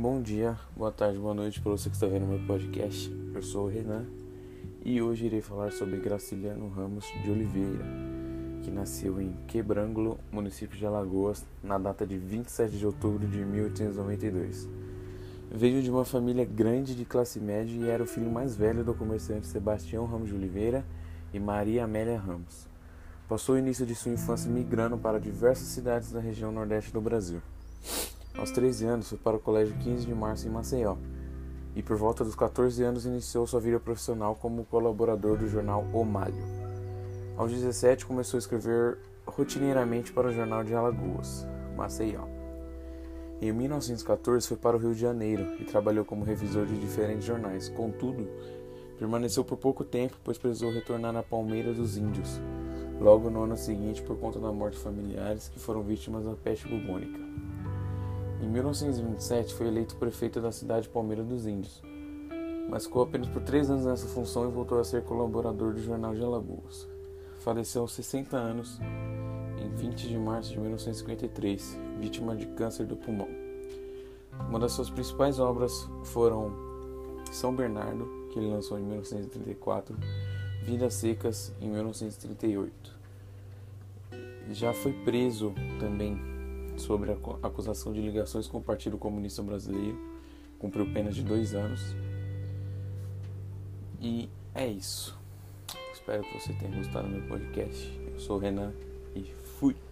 Bom dia, boa tarde, boa noite para você que está vendo meu podcast. Eu sou o Renan e hoje irei falar sobre Graciliano Ramos de Oliveira, que nasceu em Quebrângulo, município de Alagoas, na data de 27 de outubro de 1892. Veio de uma família grande de classe média e era o filho mais velho do comerciante Sebastião Ramos de Oliveira e Maria Amélia Ramos. Passou o início de sua infância migrando para diversas cidades da região nordeste do Brasil. Aos 13 anos, foi para o Colégio 15 de Março em Maceió e, por volta dos 14 anos, iniciou sua vida profissional como colaborador do jornal O Malho. Aos 17, começou a escrever rotineiramente para o jornal de Alagoas, Maceió. Em 1914, foi para o Rio de Janeiro e trabalhou como revisor de diferentes jornais. Contudo, permaneceu por pouco tempo, pois precisou retornar na Palmeira dos Índios, logo no ano seguinte por conta da morte de familiares que foram vítimas da peste bubônica. Em 1927 foi eleito prefeito da cidade de Palmeira dos Índios, mas ficou apenas por três anos nessa função e voltou a ser colaborador do Jornal de Alagoas. Faleceu aos 60 anos, em 20 de março de 1953, vítima de câncer do pulmão. Uma das suas principais obras foram São Bernardo, que ele lançou em 1934, Vidas Secas, em 1938. Já foi preso também sobre a acusação de ligações com o Partido Comunista Brasileiro. Cumpriu pena de dois anos. E é isso. Espero que você tenha gostado do meu podcast. Eu sou o Renan e fui!